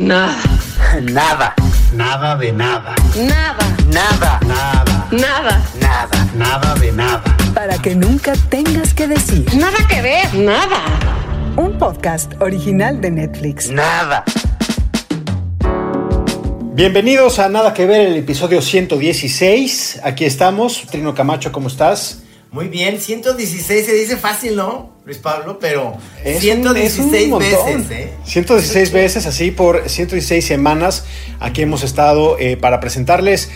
Nada. Nada. Nada de nada. Nada. Nada. Nada. Nada. Nada. Nada de nada. Para que nunca tengas que decir. Nada que ver. Nada. Un podcast original de Netflix. Nada. Bienvenidos a Nada que ver, el episodio 116. Aquí estamos. Trino Camacho, ¿cómo estás? Muy bien, 116 se dice fácil, ¿no, Luis Pablo? Pero Es un- 116 es un montón. veces, ¿eh? 116 veces, así por 116 semanas. Aquí hemos estado eh, para presentarles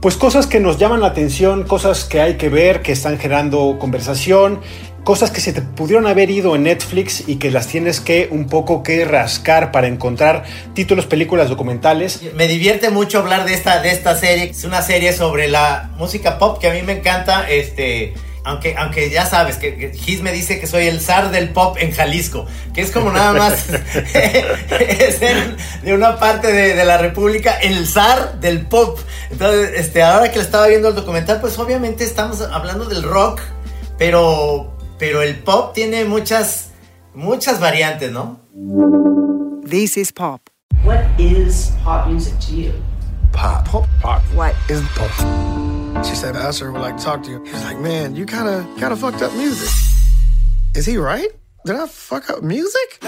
pues cosas que nos llaman la atención, cosas que hay que ver, que están generando conversación, cosas que se te pudieron haber ido en Netflix y que las tienes que un poco que rascar para encontrar títulos, películas, documentales. Me divierte mucho hablar de esta, de esta serie. Es una serie sobre la música pop que a mí me encanta. Este. Aunque, aunque ya sabes que, que Gis me dice que soy el zar del pop en Jalisco, que es como nada más ser de una parte de, de la República el zar del pop. Entonces, este, ahora que le estaba viendo el documental, pues obviamente estamos hablando del rock, pero, pero el pop tiene muchas, muchas variantes, ¿no? This is pop. What is pop music to you? Pop. Pop. Pop. What Is pop. She said, I asked her, would like to talk to you. He's like, man, you kind of kind of fucked up music. Is he right? Did I fuck up music?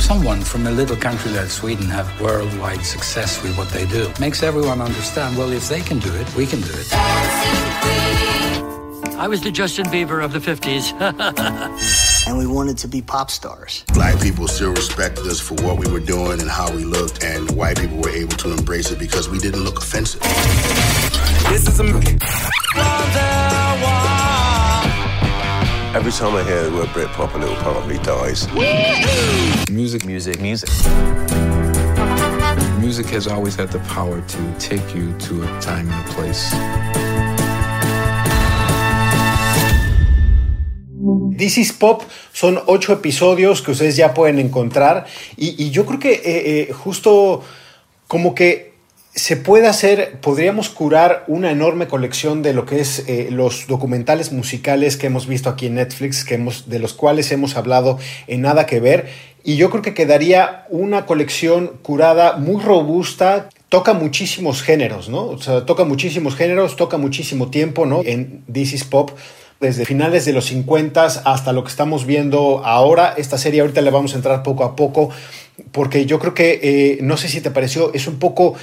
Someone from a little country like Sweden have worldwide success with what they do. Makes everyone understand, well, if they can do it, we can do it. I was the Justin Bieber of the 50s. And we wanted to be pop stars. Black people still respected us for what we were doing and how we looked, and white people were able to embrace it because we didn't look offensive. This is a Every time I hear the word Britpop, a little part of me dies. Music, music, music. Music has always had the power to take you to a time and a place. This is Pop son ocho episodios que ustedes ya pueden encontrar y, yo creo que eh, eh, justo como que se puede hacer, podríamos curar una enorme colección de lo que es eh, los documentales musicales que hemos visto aquí en Netflix, que hemos, de los cuales hemos hablado en Nada que Ver y yo creo que quedaría una colección curada muy robusta toca muchísimos géneros, ¿no? O sea, toca muchísimos géneros, toca muchísimo tiempo, ¿no? En This is Pop, desde finales de los 50 hasta lo que estamos viendo ahora. Esta serie ahorita le vamos a entrar poco a poco, porque yo creo que, eh, no sé si te pareció, es un poco,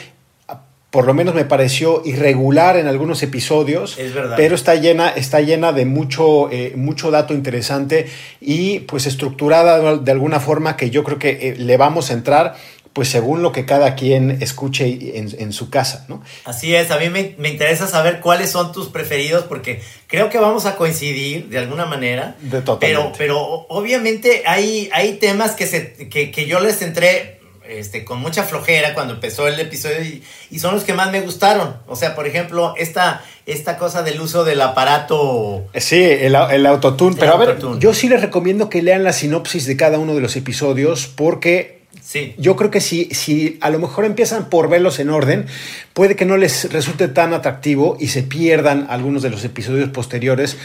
por lo menos me pareció irregular en algunos episodios, Es verdad. pero está llena, está llena de mucho, eh, mucho dato interesante y pues estructurada de alguna forma que yo creo que eh, le vamos a entrar pues según lo que cada quien escuche en, en su casa, ¿no? Así es, a mí me, me interesa saber cuáles son tus preferidos porque creo que vamos a coincidir de alguna manera. De totalmente. Pero, pero obviamente hay, hay temas que, se, que, que yo les entré este, con mucha flojera cuando empezó el episodio y, y son los que más me gustaron. O sea, por ejemplo, esta, esta cosa del uso del aparato... Sí, el, el autotune. El Pero a ver, yo sí les recomiendo que lean la sinopsis de cada uno de los episodios porque Sí. yo creo que si, si a lo mejor empiezan por verlos en orden, puede que no les resulte tan atractivo y se pierdan algunos de los episodios posteriores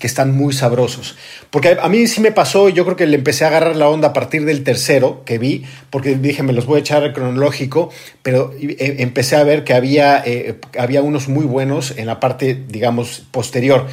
que están muy sabrosos. Porque a, mí sí me pasó, yo creo que le empecé a agarrar la onda a partir del tercero que vi, porque dije, me los voy a echar al cronológico, pero eh, empecé a ver que había, eh, había unos muy buenos en la parte, digamos, posterior.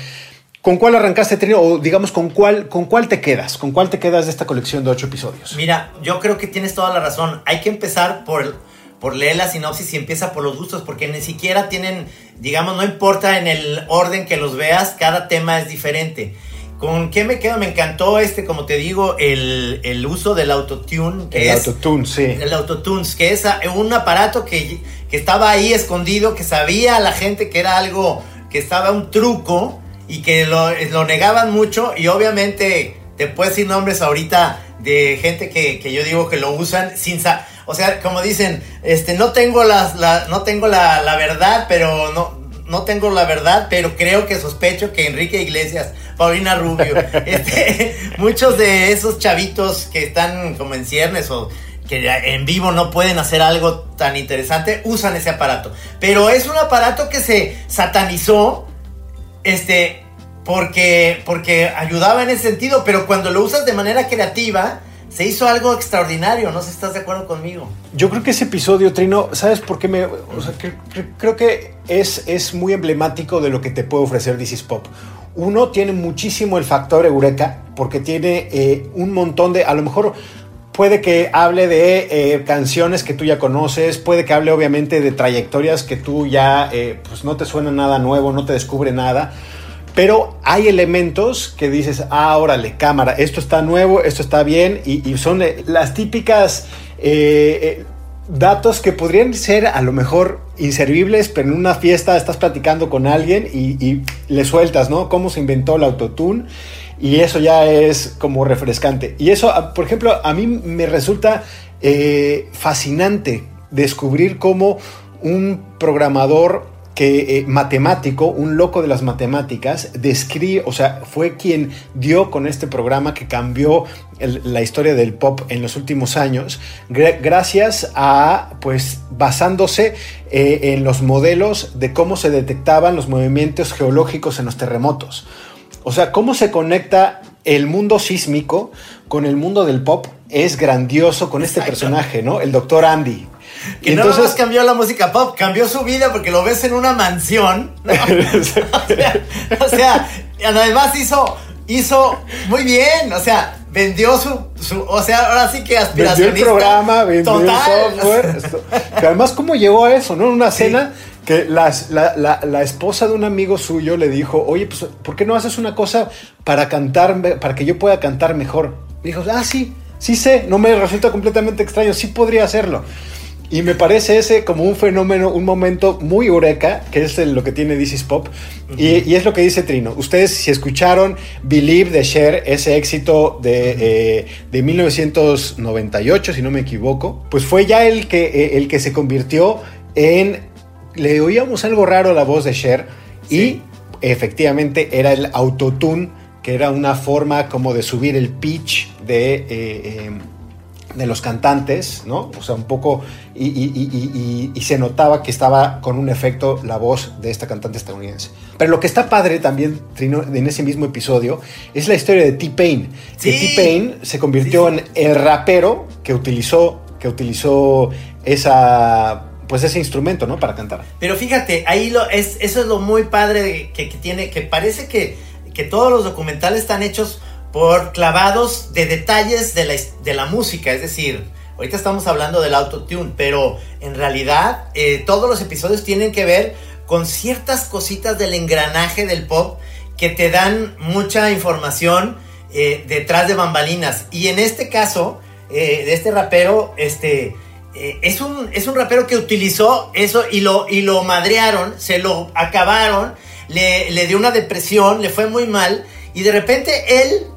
¿Con cuál arrancaste, Trino? O digamos, ¿con cuál, ¿con cuál te quedas? ¿Con cuál te quedas de esta colección de ocho episodios? Mira, yo creo que tienes toda la razón. Hay que empezar por, por leer la sinopsis y empieza por los gustos, porque ni siquiera tienen, digamos, no importa en el orden que los veas, cada tema es diferente. ¿Con qué me quedo? Me encantó este, como te digo, el, el uso del autotune. Que El es, autotune, sí. El autotunes, que es un aparato que, que estaba ahí escondido, que sabía la gente que era algo, que estaba un truco y que lo, lo negaban mucho y obviamente te puedo decir nombres ahorita de gente que, que yo digo que lo usan sin sa o sea, como dicen, este, no tengo las, la, no tengo la, la verdad, pero no, no tengo la verdad, pero creo que sospecho que Enrique Iglesias, Paulina Rubio, este, muchos de esos chavitos que están como en ciernes o que en vivo no pueden hacer algo tan interesante, usan ese aparato. Pero es un aparato que se satanizó, este, porque, porque ayudaba en ese sentido, pero cuando lo usas de manera creativa, se hizo algo extraordinario, no sé si estás de acuerdo conmigo. Yo creo que ese episodio, Trino, ¿sabes por qué me...? O sea, creo que es, es muy emblemático de lo que te puede ofrecer This is Pop. Uno tiene muchísimo el factor eureka, porque tiene eh, un montón de... A lo mejor puede que hable de eh, canciones que tú ya conoces, puede que hable obviamente de trayectorias que tú ya, eh, pues no te suena nada nuevo, no te descubre nada. Pero hay elementos que dices, ah, órale, cámara, esto está nuevo, esto está bien, y, son las típicas eh, datos que podrían ser a lo mejor inservibles, pero en una fiesta estás platicando con alguien y, y le sueltas, ¿no? Cómo se inventó el autotune, y eso ya es como refrescante. Y eso, por ejemplo, a mí me resulta eh, fascinante descubrir cómo un programador que eh, matemático, un loco de las matemáticas, describe, o sea, fue quien dio con este programa que cambió la historia del pop en los últimos años, gra- gracias a, pues, basándose eh, en los modelos de cómo se detectaban los movimientos geológicos en los terremotos. O sea, cómo se conecta el mundo sísmico con el mundo del pop es grandioso con este personaje, ¿no? El doctor Andy. Que Y no nada más cambió la música pop, cambió su vida porque lo ves en una mansión. ¿no? o sea, además hizo, hizo muy bien, o sea, vendió su, su o sea, ahora sí que vendió aspiracionista. el programa, vendió total. el software. Esto- que además, ¿cómo llegó a eso? ¿no? En una cena que las- la, la- la esposa de un amigo suyo le dijo, oye, pues, ¿por qué no haces una cosa para cantar, para que yo pueda cantar mejor? Dijo, ah, sí, sí sé, no me resulta completamente extraño, sí podría hacerlo. Y me parece ese como un fenómeno, un momento muy eureka, que es lo que tiene This is Pop. y, y es lo que dice Trino. Ustedes, si escucharon Believe de Cher, ese éxito de, eh, de 1998, si no me equivoco, pues fue ya el que, eh, el que se convirtió en. Le oíamos algo raro a la voz de Cher y efectivamente era el autotune, que era una forma como de subir el pitch de. eh, eh, de los cantantes, ¿no? O sea, un poco, y, y- y- y- y- y se notaba que estaba con un efecto la voz de esta cantante estadounidense. Pero lo que está padre también, Trino, en ese mismo episodio, es la historia de T-Pain. Que Sí. T-Pain se convirtió en el rapero que utilizó, que utilizó esa, pues ese instrumento, ¿no? Para cantar. Pero fíjate, ahí lo es, eso es lo muy padre que, tiene, que parece que, que todos los documentales están hechos por clavados de detalles de la, de la música. Es decir, ahorita estamos hablando del autotune, pero en realidad eh, todos los episodios tienen que ver con ciertas cositas del engranaje del pop que te dan mucha información eh, detrás de bambalinas. Y en este caso, eh, de este rapero, este, eh, es, un, es un rapero que utilizó eso y lo, y lo madrearon, se lo acabaron, le, le dio una depresión, le fue muy mal. Y de repente él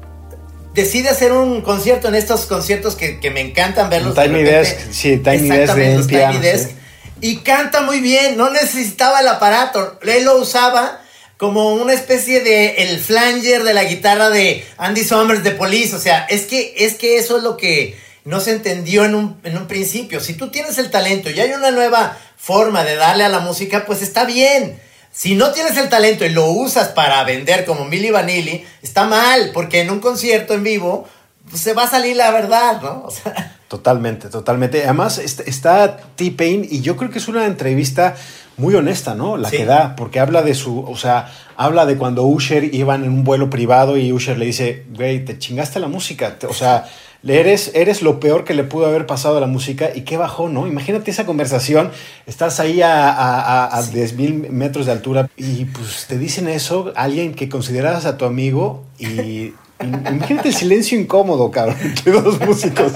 decide hacer un concierto en estos conciertos que, que me encantan verlos. de Tiny repente. Desk, sí, Tiny Desk de los piano, Tiny Desk. sí. Y canta muy bien, no necesitaba el aparato. Él lo usaba como una especie de el flanger de la guitarra de Andy Summers de Police. O sea, es que, es que eso es lo que no se entendió en un, en un principio. Si tú tienes el talento y hay una nueva forma de darle a la música, pues está bien. Si no tienes el talento y lo usas para vender como Milli Vanilli, está mal, porque en un concierto en vivo pues, se va a salir la verdad, ¿no? O sea, Totalmente, totalmente. Además est- está T-Pain y yo creo que es una entrevista muy honesta, ¿no? La Sí. que da, porque habla de su, o sea, habla de cuando Usher iban en un vuelo privado y Usher le dice, güey, te chingaste la música, o sea, le eres, eres lo peor que le pudo haber pasado a la música y qué bajó, ¿no? Imagínate esa conversación, estás ahí a, a, a, a 10.000 metros de altura y pues te dicen eso, alguien que consideras a tu amigo y... Imagínate el silencio incómodo, cabrón, entre dos músicos.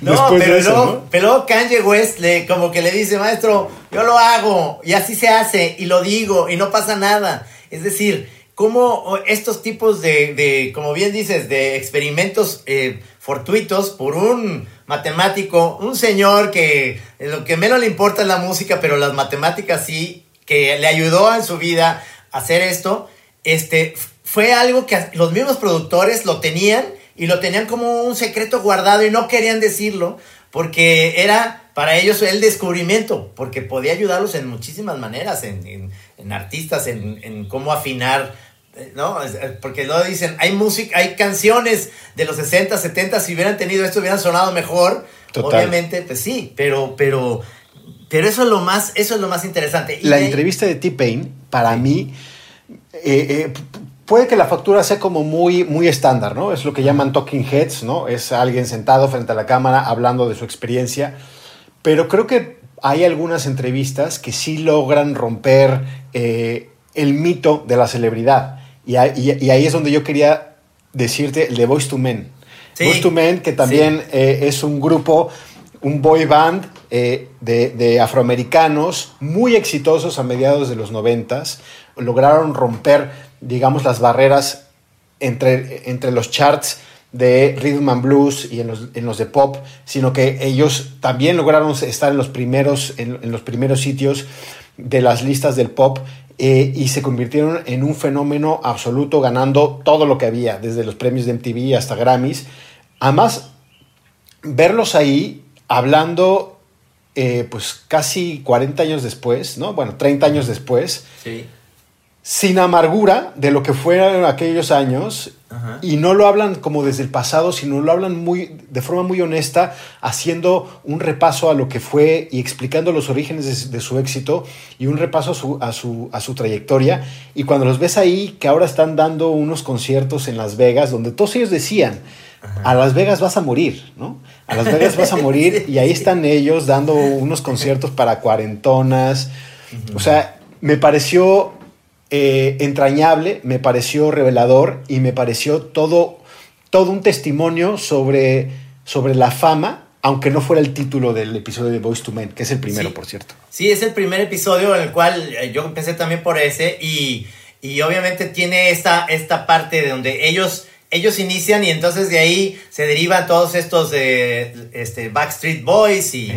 No, Después pero, eso, luego, ¿no? pero luego Kanye West le, como que le dice, maestro, yo lo hago y así se hace y lo digo y no pasa nada. Es decir, como estos tipos de, de, como bien dices, de experimentos eh, fortuitos por un matemático, un señor que lo que menos le importa es la música, pero las matemáticas sí, que le ayudó en su vida a hacer esto, este, fue algo que los mismos productores lo tenían y lo tenían como un secreto guardado y no querían decirlo porque era para ellos el descubrimiento, porque podía ayudarlos en muchísimas maneras, en, en- artistas, en, en cómo afinar No, porque luego dicen, hay música, hay canciones de los 60, 70, si hubieran tenido esto hubieran sonado mejor. Total. Obviamente, pues sí, pero, pero, pero eso es lo más, eso es lo más interesante. Y La de- entrevista de T-Pain, para mí, eh, eh, puede que la factura sea como muy, muy estándar, ¿no? Es lo que llaman talking heads, ¿no? Es alguien sentado frente a la cámara hablando de su experiencia. Pero creo que hay algunas entrevistas que sí logran romper eh, el mito de la celebridad. Y, ahí- y- y ahí es donde yo quería decirte el de Voice to Men. Sí. Voice to Men, que también eh, es un grupo, un boy band eh, de, de afroamericanos muy exitosos a mediados de los noventas. Lograron romper, digamos, las barreras entre, entre los charts de rhythm and blues y en los, en los de pop, sino que ellos también lograron estar en los primeros, en, en los primeros sitios de las listas del pop eh, y se convirtieron en un fenómeno absoluto, ganando todo lo que había, desde los premios de MTV hasta Grammys. Además, verlos ahí hablando, eh, pues casi 40 años después, ¿no? Bueno, 30 años después, Sí. Sin amargura de lo que fueron aquellos años Ajá. y no lo hablan como desde el pasado, sino lo hablan muy de forma muy honesta, haciendo un repaso a lo que fue y explicando los orígenes de, de su éxito y un repaso a su, a, su, a su trayectoria. Y cuando los ves ahí, que ahora están dando unos conciertos en Las Vegas, donde todos ellos decían, a Las Vegas vas a morir, ¿no? A Las Vegas vas a morir y ahí están ellos dando unos conciertos para cuarentonas. O sea, me pareció eh, entrañable, me pareció revelador y me pareció todo, todo un testimonio sobre, sobre la fama, aunque no fuera el título del episodio de Voice to Men, que es el primero, Sí. por cierto. Sí, es el primer episodio en el cual eh, yo empecé también por ese y, y obviamente tiene esta, esta parte de donde ellos, ellos inician y entonces de ahí se derivan todos estos eh, este, Backstreet Boys y,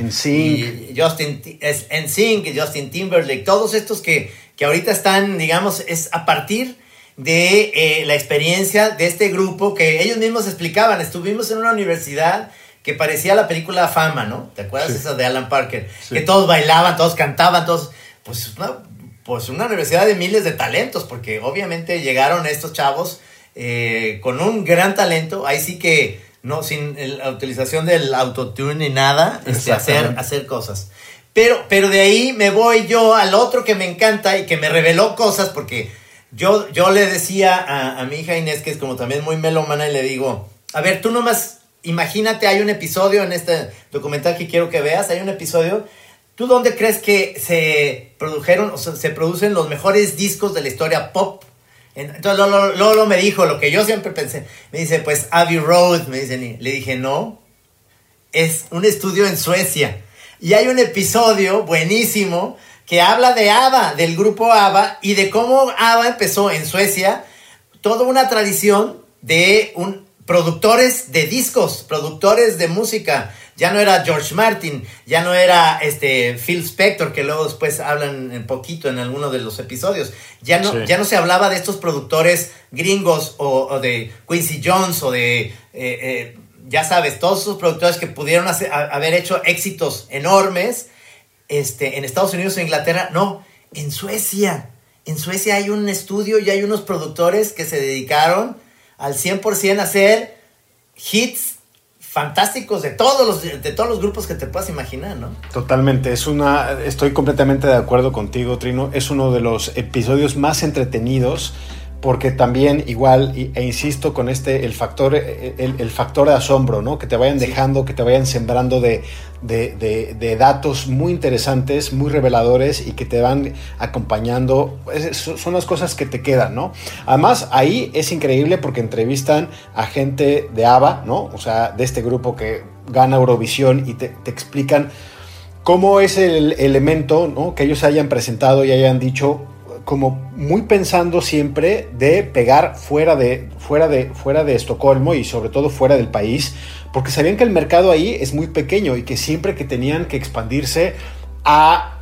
Justin Ti- es NSYNC y Justin Timberlake, todos estos que, que ahorita están, digamos, es a partir de eh, la experiencia de este grupo que ellos mismos explicaban. Estuvimos en una universidad que parecía la película Fama, ¿no? ¿Te acuerdas Sí. esa de Alan Parker? Sí. Que todos bailaban, todos cantaban, todos... Pues una, pues una universidad de miles de talentos, porque obviamente llegaron estos chavos eh, con un gran talento, ahí sí que no sin la utilización del autotune ni nada, este, hacer, hacer cosas. Pero, pero de ahí me voy yo al otro que me encanta y que me reveló cosas, porque yo, yo le decía a, mi hija Inés, que es como también muy melómana, y le digo, a ver, tú nomás imagínate, hay un episodio en este documental que quiero que veas, hay un episodio, ¿tú dónde crees que se produjeron, o sea, se producen los mejores discos de la historia pop? En- Entonces Lolo, Lolo me dijo lo que yo siempre pensé, me dice, pues Abbey Road, me le dije, no, es un estudio en Suecia. Y hay un episodio buenísimo que habla de ABBA, del grupo ABBA, y de cómo ABBA empezó en Suecia toda una tradición de un, productores de discos, productores de música. Ya no era George Martin, ya no era este Phil Spector, que luego después hablan un poquito en alguno de los episodios. Ya no, Sí. ya no se hablaba de estos productores gringos o, o de Quincy Jones o de, eh, eh, ya sabes, todos esos productores que pudieron hacer- haber hecho éxitos enormes este, en Estados Unidos o Inglaterra. No, en Suecia. En Suecia hay un estudio y hay unos productores que se dedicaron al 100% a hacer hits fantásticos de todos los de todos los grupos que te puedas imaginar, ¿no? Totalmente, es una, estoy completamente de acuerdo contigo, Trino. Es uno de los episodios más entretenidos porque también igual e insisto con este el factor eh, el, el factor de asombro, ¿no? Que te vayan dejando, que te vayan sembrando de, de- de- de datos muy interesantes, muy reveladores y que te van acompañando. Es- son las cosas que te quedan, ¿no? Además ahí es increíble porque entrevistan a gente de ABBA, ¿no? O sea, de este grupo que gana Eurovisión y te, te explican cómo es el elemento ¿no? que ellos hayan presentado y hayan dicho como muy pensando siempre de pegar fuera de, fuera de, fuera de Estocolmo y sobre todo fuera del país, porque sabían que el mercado ahí es muy pequeño y que siempre que tenían que expandirse a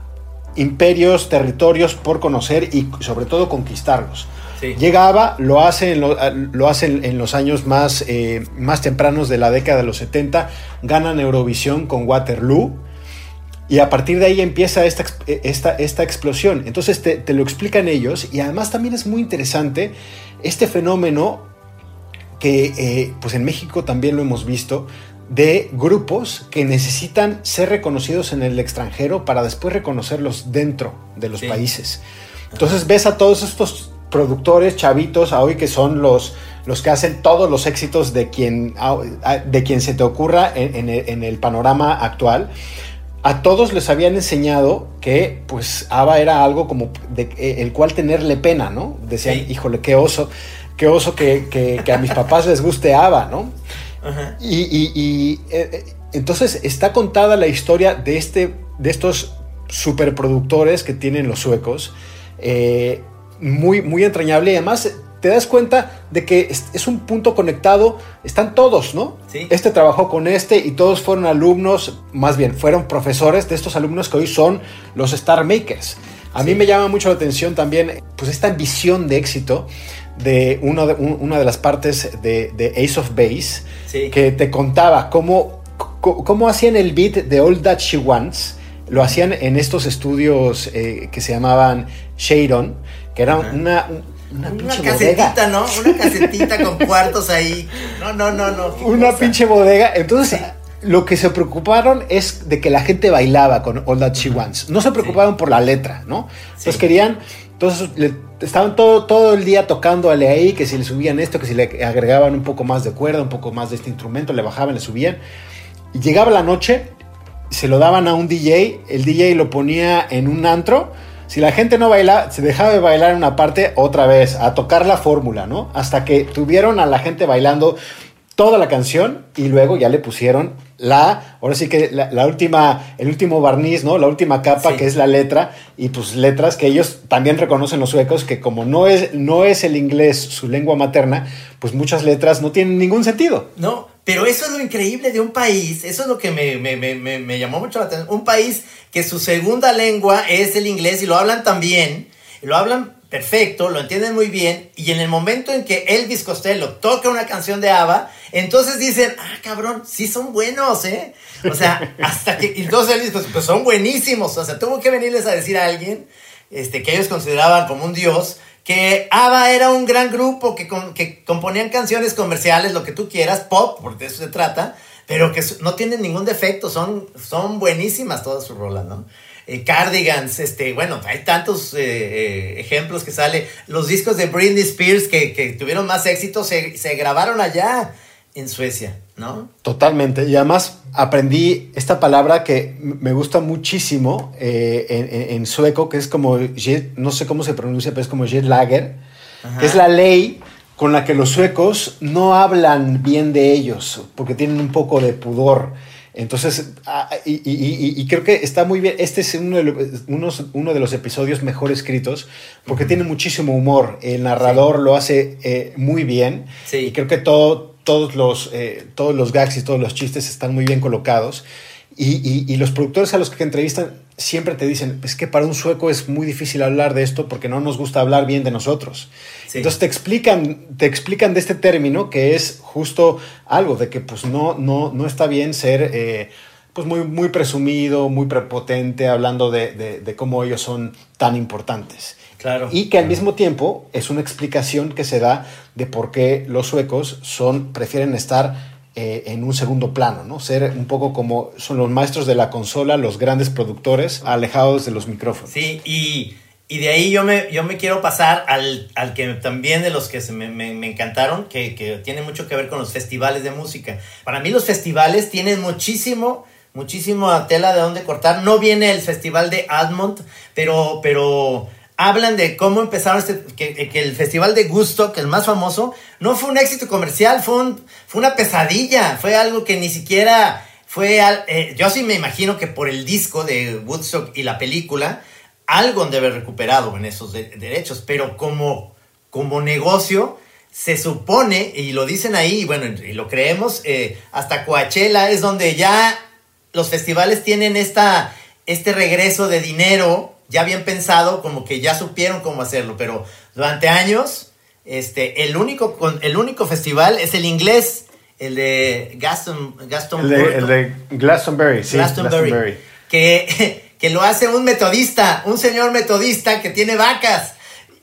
imperios, territorios por conocer y sobre todo conquistarlos. Sí. Llegaba, lo hace en, lo, lo hace en, en los años más, eh, más tempranos de la década de los 70, ganan Eurovisión con Waterloo Y a partir de ahí empieza esta, esta, esta explosión. Entonces te, te, lo explican ellos y además también es muy interesante este fenómeno que eh, pues en México también lo hemos visto de grupos que necesitan ser reconocidos en el extranjero para después reconocerlos dentro de los sí. países. Entonces ves a todos estos productores chavitos a hoy que son los, los que hacen todos los éxitos de quien, de quien se te ocurra en, en, el, en el panorama actual a todos les habían enseñado que pues ABBA era algo como de, eh, el cual tenerle pena, ¿no? Decían, sí. híjole, qué oso, qué oso que, que, que, a mis papás les guste ABBA, ¿no? Ajá. Y, y, y eh, entonces está contada la historia de, este, de estos superproductores que tienen los suecos, eh, muy, muy entrañable y además te das cuenta de que es un punto conectado, están todos, ¿no? Sí. Este trabajó con este y todos fueron alumnos, más bien, fueron profesores de estos alumnos que hoy son los Star Makers. A sí. mí me llama mucho la atención también, pues, esta ambición de éxito de, uno de un, una de las partes de, de Ace of Base, sí. que te contaba cómo, cómo hacían el beat de All That She Wants. Lo hacían en estos estudios eh, que se llamaban Shadon, que era una, una, una casetita, bodega. ¿no? Una casetita con cuartos ahí. No, no, no, no. Una cosa? pinche bodega. Entonces, sí. lo que se preocuparon es de que la gente bailaba con All That She Wants. No se preocuparon sí. por la letra, ¿no? Entonces querían. Entonces le, estaban todo, todo el día tocándole ahí, que si le subían esto, que si le agregaban un poco más de cuerda, un poco más de este instrumento, le bajaban, le subían. Y llegaba la noche, se lo daban a un DJ, el DJ lo ponía en un antro si la gente no baila, se dejaba de bailar en una parte otra vez, a tocar la fórmula, ¿no? Hasta que tuvieron a la gente bailando toda la canción y luego ya le pusieron la, ahora sí que la, la última, el último barniz, ¿no? La última capa sí. que es la letra y pues letras que ellos también reconocen los suecos que como no es, no es el inglés su lengua materna, pues muchas letras no tienen ningún sentido. No, pero eso es lo increíble de un país, eso es lo que me, me, me, me, llamó mucho la atención, un país que su segunda lengua es el inglés y lo hablan tan bien, lo hablan perfecto, lo entienden muy bien, y en el momento en que Elvis Costello toca una canción de ABBA, entonces dicen, ah, cabrón, sí son buenos, ¿eh? O sea, hasta que, entonces Elvis pues, pues son buenísimos, o sea, tuvo que venirles a decir a alguien, este, que ellos consideraban como un dios, que ABBA era un gran grupo que, que componían canciones comerciales, lo que tú quieras, pop, porque de eso se trata, pero que no tienen ningún defecto, son, son buenísimas todas sus rolas, ¿no? Eh, Cardigans, este, bueno, hay tantos eh, eh, ejemplos que sale. Los discos de Britney Spears que, que tuvieron más éxito se, se, grabaron allá en Suecia, ¿no? Totalmente. Y además aprendí esta palabra que me gusta muchísimo en, en, en, sueco, que es como, no sé cómo se pronuncia, pero es como jet lager, Ajá. que es la ley con la que los suecos no hablan bien de ellos, porque tienen un poco de pudor. Entonces, y, y, y, creo que está muy bien. Este es uno de, los, unos, uno de los episodios mejor escritos porque uh -huh. tiene muchísimo humor. El narrador sí. lo hace eh, muy bien. Sí. Y creo que todo, todos, los, eh, todos los gags y todos los chistes están muy bien colocados. Y, y, los productores a los que entrevistan siempre te dicen, es que para un sueco es muy difícil hablar de esto porque no nos gusta hablar bien de nosotros. Sí. Entonces te explican, te explican de este término que es justo algo de que pues no, no, no está bien ser eh, pues muy, muy presumido, muy prepotente, hablando de, de, de, cómo ellos son tan importantes. Claro. Y que al mismo tiempo es una explicación que se da de por qué los suecos son, prefieren estar eh, en un segundo plano, ¿no? Ser un poco como son los maestros de la consola, los grandes productores, alejados de los micrófonos. Sí, y, y de ahí yo me, yo me quiero pasar al, al que también de los que se me, me, me, encantaron, que, que tiene mucho que ver con los festivales de música. Para mí los festivales tienen muchísimo, muchísimo tela de dónde cortar. No viene el festival de Admont, pero, pero hablan de cómo empezaron este, que, el festival de Gusto, que el más famoso, no fue un éxito comercial, fue, un, fue una pesadilla, fue algo que ni siquiera fue, eh, yo sí me imagino que por el disco de Woodstock y la película, algo han de haber recuperado en esos de, derechos, pero como, como negocio, se supone, y lo dicen ahí, y bueno, y lo creemos, eh, hasta Coachella es donde ya los festivales tienen esta, este regreso de dinero ya bien pensado, como que ya supieron cómo hacerlo, pero durante años, este, el único, el único festival es el inglés, el de Gaston, Gaston el, de, el de Glastonbury, sí, Glastonbury, Glastonbury. que, que lo hace un metodista, un señor metodista que tiene vacas.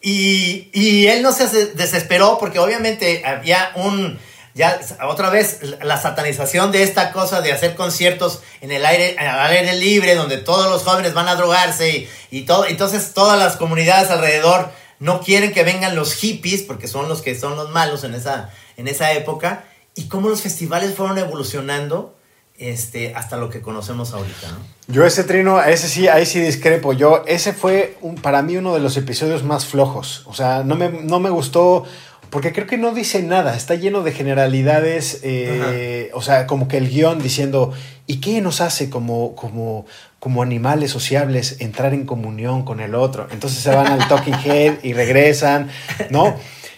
Y, y él no se desesperó porque obviamente había un, ya otra vez la satanización de esta cosa de hacer conciertos en el aire, aire libre, donde todos los jóvenes van a drogarse y, y todo, entonces todas las comunidades alrededor no quieren que vengan los hippies, porque son los que son los malos en esa, en esa época, y cómo los festivales fueron evolucionando este, hasta lo que conocemos ahorita, ¿no? Yo ese trino, ese sí, ahí sí discrepo. Yo, ese fue para mí uno de los episodios más flojos. O sea, no me, no me gustó porque creo que no dice nada, está lleno de generalidades, eh, o sea, como que el guion diciendo, ¿y qué nos hace como, como, como animales sociables entrar en comunión con el otro? Entonces se van al Talking Head y regresan, ¿no?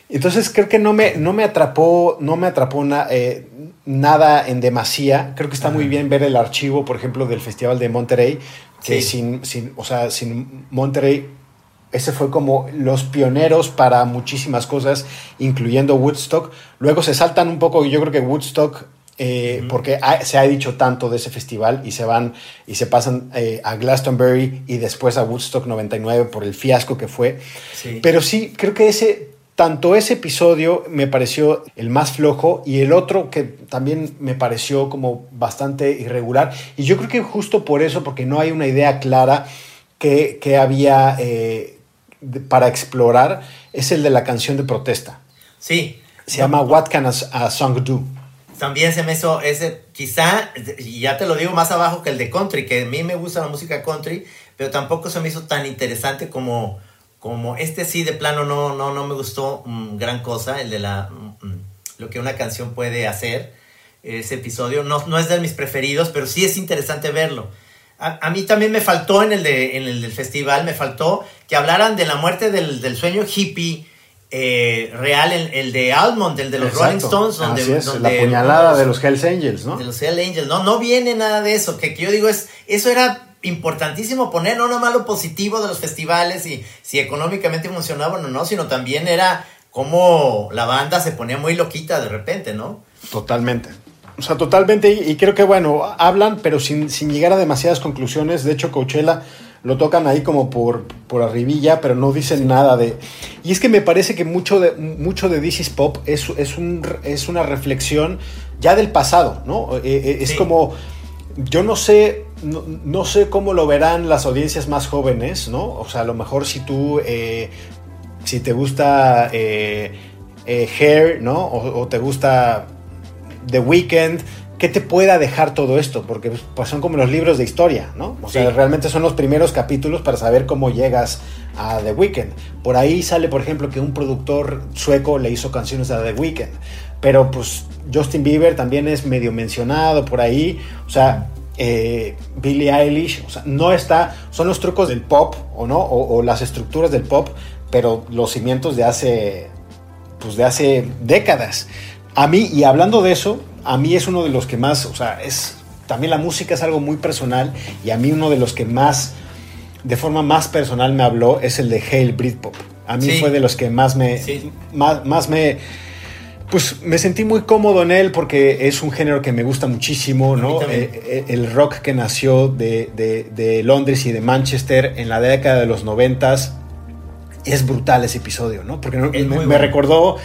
Entonces creo que no me, no me atrapó, no me atrapó eh, nada en demasía. Creo que está muy bien ver el archivo, por ejemplo, del Festival de Monterrey, que sin, sin, o sea, sin Monterrey ese fue como los pioneros para muchísimas cosas, incluyendo Woodstock. Luego se saltan un poco, yo creo que Woodstock, eh, porque se ha dicho tanto de ese festival y se van y se pasan eh, a Glastonbury y después a Woodstock 99 por el fiasco que fue. Pero sí, creo que ese, tanto ese episodio me pareció el más flojo y el otro que también me pareció como bastante irregular. Y yo creo que justo por eso, porque no hay una idea clara que, que había... Eh, para explorar es el de la canción de protesta. Sí. Se llama What Can a, Song Do. También se me hizo ese, quizá, y ya te lo digo más abajo que el de country, que a mí me gusta la música country, pero tampoco se me hizo tan interesante como, como este sí de plano no, no, no me gustó mm, gran cosa, el de la, mm, mm, lo que una canción puede hacer, ese episodio. No, no es de mis preferidos, pero sí es interesante verlo. A, mí también me faltó en el, de, en el del festival, me faltó que hablaran de la muerte del, del sueño hippie eh, real, el, el, de Almond, el de los Rolling Stones. Donde, Así es, la puñalada de los Hells Angels, ¿no? De los Hells Angels, no, no viene nada de eso, que, que yo digo es, eso era importantísimo poner, no nomás lo positivo de los festivales y si económicamente funcionaban o no, sino también era cómo la banda se ponía muy loquita de repente, ¿no? Totalmente. O sea, totalmente, y creo que, bueno, hablan, pero sin, llegar a demasiadas conclusiones. De hecho, Coachella lo tocan ahí como por, por arribilla, pero no dicen nada de... Y es que me parece que mucho de, mucho de This is Pop es, es, un, es una reflexión ya del pasado, ¿no? Eh, eh, es como, yo no sé, no, sé cómo lo verán las audiencias más jóvenes, ¿no? O sea, a lo mejor si tú, eh, si te gusta Hair, ¿no? o te gusta The Weeknd, ¿qué te pueda dejar todo esto? Porque pues, son como los libros de historia, ¿no? O sea, realmente son los primeros capítulos para saber cómo llegas a The Weeknd. Por ahí sale, por ejemplo, que un productor sueco le hizo canciones a The Weeknd. Pero pues Justin Bieber también es medio mencionado por ahí. O sea, eh, Billie Eilish, o sea, no está, son los trucos del pop, ¿o no? O, o, las estructuras del pop, pero los cimientos de hace, pues de hace décadas. A mí, y hablando de eso, a mí es uno de los que más, o sea, es también la música es algo muy personal y a mí uno de los que más, de forma más personal me habló es el de Hail Britpop. A mí fue de los que más me, más, me, pues me sentí muy cómodo en él porque es un género que me gusta muchísimo, ¿no? Eh, eh, el rock que nació de, de, Londres y de Manchester en la década de los noventas. Es brutal ese episodio, ¿no? Porque me recordó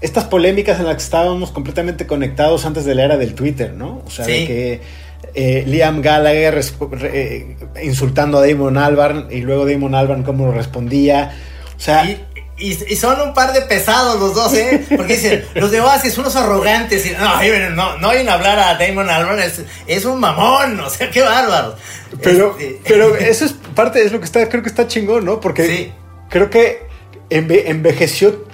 estas polémicas en las que estábamos completamente conectados antes de la era del Twitter, ¿no? O sea, de que eh, Liam Gallagher eh, insultando a Damon Albarn y luego Damon Albarn cómo respondía. O sea... Y, son un par de pesados los dos, ¿eh? Porque dicen, los de Oasis, unos arrogantes. Y, no, no, no oyen hablar a Damon Albarn, es, un mamón, o sea, qué bárbaro. Pero, este, pero eso es parte, es lo que está, creo que está chingón, ¿no? Porque creo que envejeció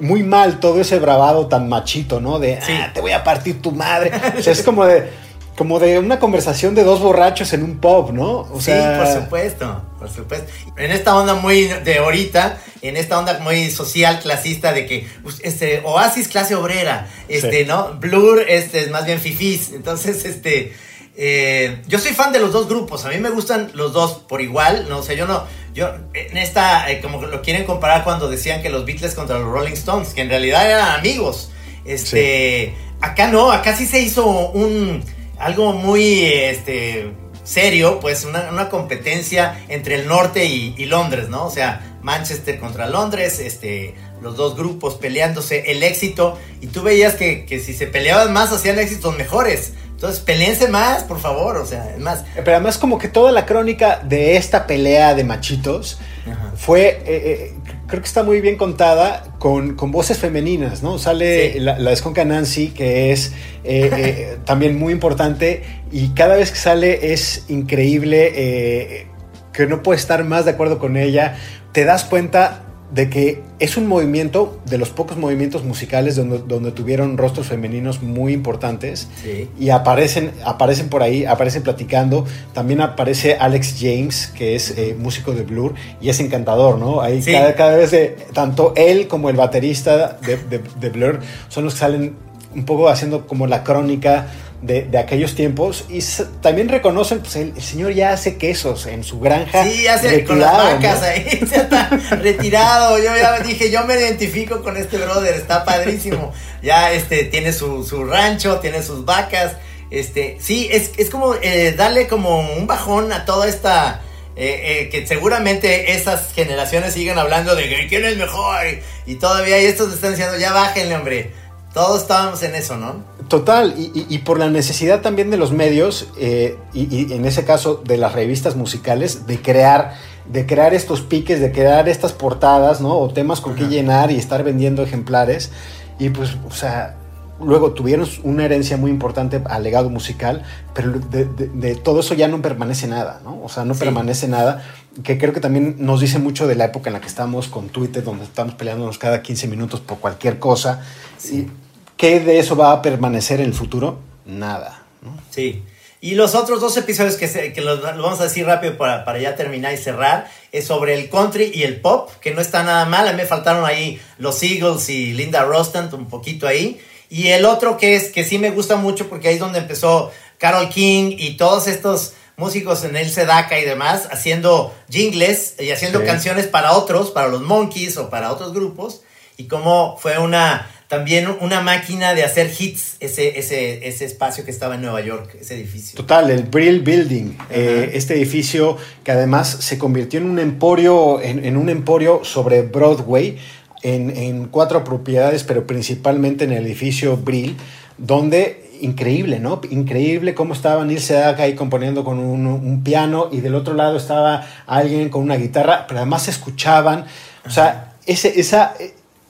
muy mal todo ese bravado tan machito, ¿no? De, ah, te voy a partir tu madre. O sea, es como de, como de una conversación de dos borrachos en un pub, ¿no? O sea... Sí, por supuesto, por supuesto. En esta onda muy de ahorita, en esta onda muy social, clasista, de que pues, este, Oasis clase obrera, este, ¿no? Blur este, es más bien fifís. Entonces, este... Eh, yo soy fan de los dos grupos, a mí me gustan los dos por igual, no sé, yo no, yo, en esta, eh, como lo quieren comparar cuando decían que los Beatles contra los Rolling Stones, que en realidad eran amigos. Este, acá no, acá sí se hizo un, algo muy, este, serio, pues una, una competencia entre el norte y, y, Londres, ¿no? O sea, Manchester contra Londres, este, los dos grupos peleándose el éxito, y tú veías que, que si se peleaban más hacían éxitos mejores. Entonces, peleense más, por favor, o sea, es más. Pero además como que toda la crónica de esta pelea de machitos Ajá. fue, eh, eh, creo que está muy bien contada con, con voces femeninas, ¿no? Sale sí. la, la esconca Nancy, que es eh, también muy importante, y cada vez que sale es increíble, que no puedes estar más de acuerdo con ella, te das cuenta de que es un movimiento de los pocos movimientos musicales donde, donde tuvieron rostros femeninos muy importantes sí. y aparecen, aparecen por ahí, aparecen platicando. También aparece Alex James, que es eh, músico de Blur y es encantador, ¿no? Ahí Sí. cada, cada vez de, tanto él como el baterista de, de, de Blur son los que salen un poco haciendo como la crónica de, de, aquellos tiempos y también reconocen, pues el, el, señor ya hace quesos en su granja. Sí, hace con las vacas ¿no? ahí, ya está retirado. Yo ya dije, yo me identifico con este brother, está padrísimo. Ya este tiene su, su rancho, tiene sus vacas. Este, sí, es, es como eh, darle como un bajón a toda esta. Eh, eh, que seguramente esas generaciones siguen hablando de quién es mejor y, y todavía y estos están diciendo ya bájenle hombre todos estábamos en eso, ¿no? Total, y, y, y por la necesidad también de los medios, eh, y, y, en ese caso de las revistas musicales, de crear, de crear estos piques, de crear estas portadas, ¿no? O temas con Ajá. que llenar y estar vendiendo ejemplares. Y pues, o sea, luego tuvieron una herencia muy importante al legado musical, pero de, de, de todo eso ya no permanece nada, ¿no? O sea, no sí. permanece nada, que creo que también nos dice mucho de la época en la que estamos con Twitter, donde estamos peleándonos cada 15 minutos por cualquier cosa. Sí. ¿Qué de eso va a permanecer en el futuro? Nada. ¿no? Sí. Y los otros dos episodios que, se, que los, los, vamos a decir rápido para, para, ya terminar y cerrar es sobre el country y el pop, que no está nada mal. A mí me faltaron ahí los Eagles y Linda Rostand, un poquito ahí. Y el otro que es que sí me gusta mucho porque ahí es donde empezó Carol King y todos estos músicos en el Sedaka y demás haciendo jingles y haciendo sí. canciones para otros, para los Monkeys o para otros grupos. Y cómo fue una también una máquina de hacer hits ese, ese, ese espacio que estaba en Nueva York, ese edificio. Total, el Brill Building, eh, este edificio que además se convirtió en un emporio, en, en un emporio sobre Broadway, en, en, cuatro propiedades, pero principalmente en el edificio Brill, donde increíble, ¿no? Increíble cómo estaba Neil Sedaka ahí componiendo con un, un, piano y del otro lado estaba alguien con una guitarra, pero además se escuchaban, o sea, ese, esa,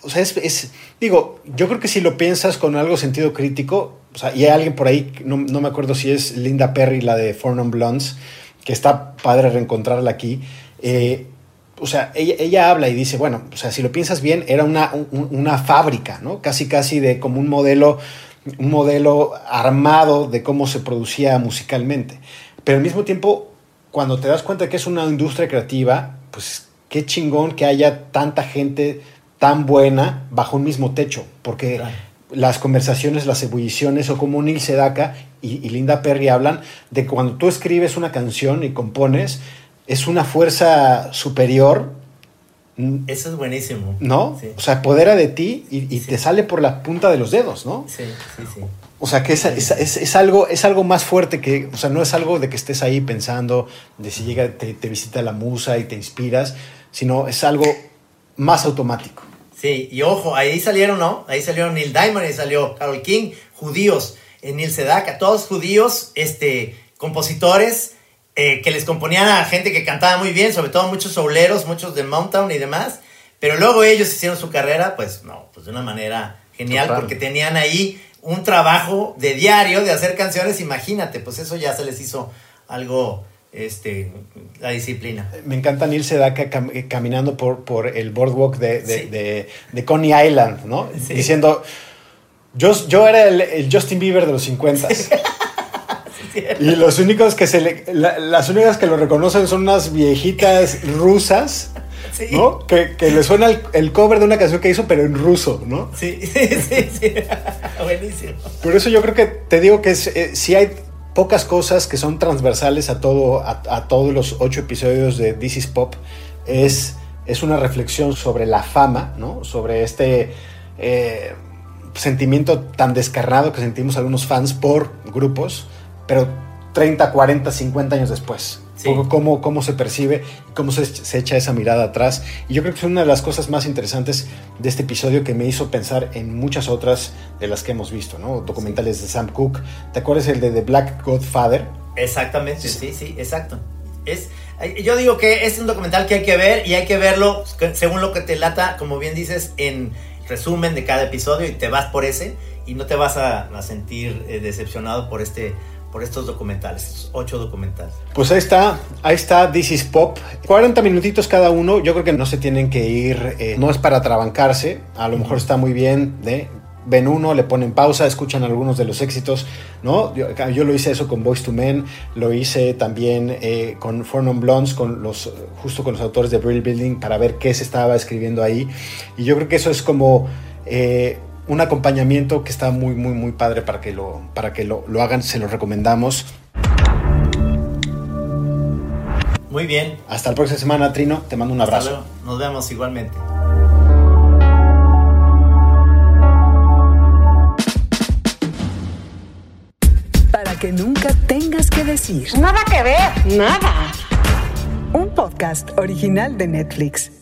o sea, es, es, digo, yo creo que si lo piensas con algo sentido crítico, o sea, y hay alguien por ahí, no, no me acuerdo si es Linda Perry, la de Four Non Blondes, que está padre reencontrarla aquí, eh, o sea, ella, ella, habla y dice, bueno, o sea, si lo piensas bien, era una, un, una fábrica, ¿no? Casi, casi de como un modelo, un modelo armado de cómo se producía musicalmente. Pero al mismo tiempo, cuando te das cuenta que es una industria creativa, pues qué chingón que haya tanta gente tan buena bajo un mismo techo, porque claro. las conversaciones, las ebulliciones, o como Neil Sedaka y, y, Linda Perry hablan de cuando tú escribes una canción y compones, es una fuerza superior. Eso es buenísimo. ¿No? Sí. O sea, apodera de ti y, y sí. te sale por la punta de los dedos, ¿no? Sí, sí, sí. O sea, que es, es, es, es, algo, es algo más fuerte que, o sea, no es algo de que estés ahí pensando de si llega, te, te visita la musa y te inspiras, sino es algo más automático. Sí, y ojo, ahí salieron, ¿no? Ahí salieron Neil Diamond, ahí salió Carol King, judíos, en Neil Sedaka, todos judíos, este, compositores, eh, que les componían a gente que cantaba muy bien, sobre todo muchos souleros, muchos de Mountain y demás, pero luego ellos hicieron su carrera, pues no, pues de una manera genial, Total. porque tenían ahí un trabajo de diario de hacer canciones, imagínate, pues eso ya se les hizo algo este, la disciplina. Me encanta Neil Sedaka cam caminando por, por el boardwalk de, de, sí. de, de Coney Island, ¿no? Sí. Diciendo, yo, yo era el, el, Justin Bieber de los 50. Y los únicos que se le, la, las únicas que lo reconocen son unas viejitas rusas. Sí. ¿no? Que, que, le suena el, el, cover de una canción que hizo, pero en ruso, ¿no? Sí, sí, sí, sí. buenísimo. Por eso yo creo que te digo que es, eh, si hay pocas cosas que son transversales a, todo, a, a todos los ocho episodios de This is Pop, es, es una reflexión sobre la fama, ¿no? Sobre este eh, sentimiento tan descarnado que sentimos algunos fans por grupos, pero 30, 40, 50 años después. Sí. Cómo, cómo se percibe, cómo se, se echa esa mirada atrás. Y yo creo que es una de las cosas más interesantes de este episodio que me hizo pensar en muchas otras de las que hemos visto, ¿no? Documentales de Sam Cooke. ¿Te acuerdas el de The Black Godfather? Exactamente, sí, sí, exacto. Es, eh, yo digo que es un documental que hay que ver y hay que verlo según lo que te lata, como bien dices, en resumen de cada episodio y te vas por ese y no te vas a, a sentir eh, decepcionado por este por estos documentales, estos ocho documentales. Pues ahí está, ahí está This is Pop. 40 minutitos cada uno, yo creo que no se tienen que ir, eh, no es para trabancarse, a lo mejor está muy bien, ¿eh? ven uno, le ponen pausa, escuchan algunos de los éxitos, ¿no? Yo, yo lo hice eso con Boys to Men, lo hice también eh, con Four Non Blondes, con los, justo con los autores de Brill Building, para ver qué se estaba escribiendo ahí. Y yo creo que eso es como eh, un acompañamiento que está muy, muy, muy padre para que lo, para que lo, lo hagan, se lo recomendamos. Muy bien. Hasta la próxima semana, Trino, te mando un abrazo. Hasta luego. Nos vemos igualmente. Para que nunca tengas que decir. Nada que ver. Nada. Un podcast original de Netflix.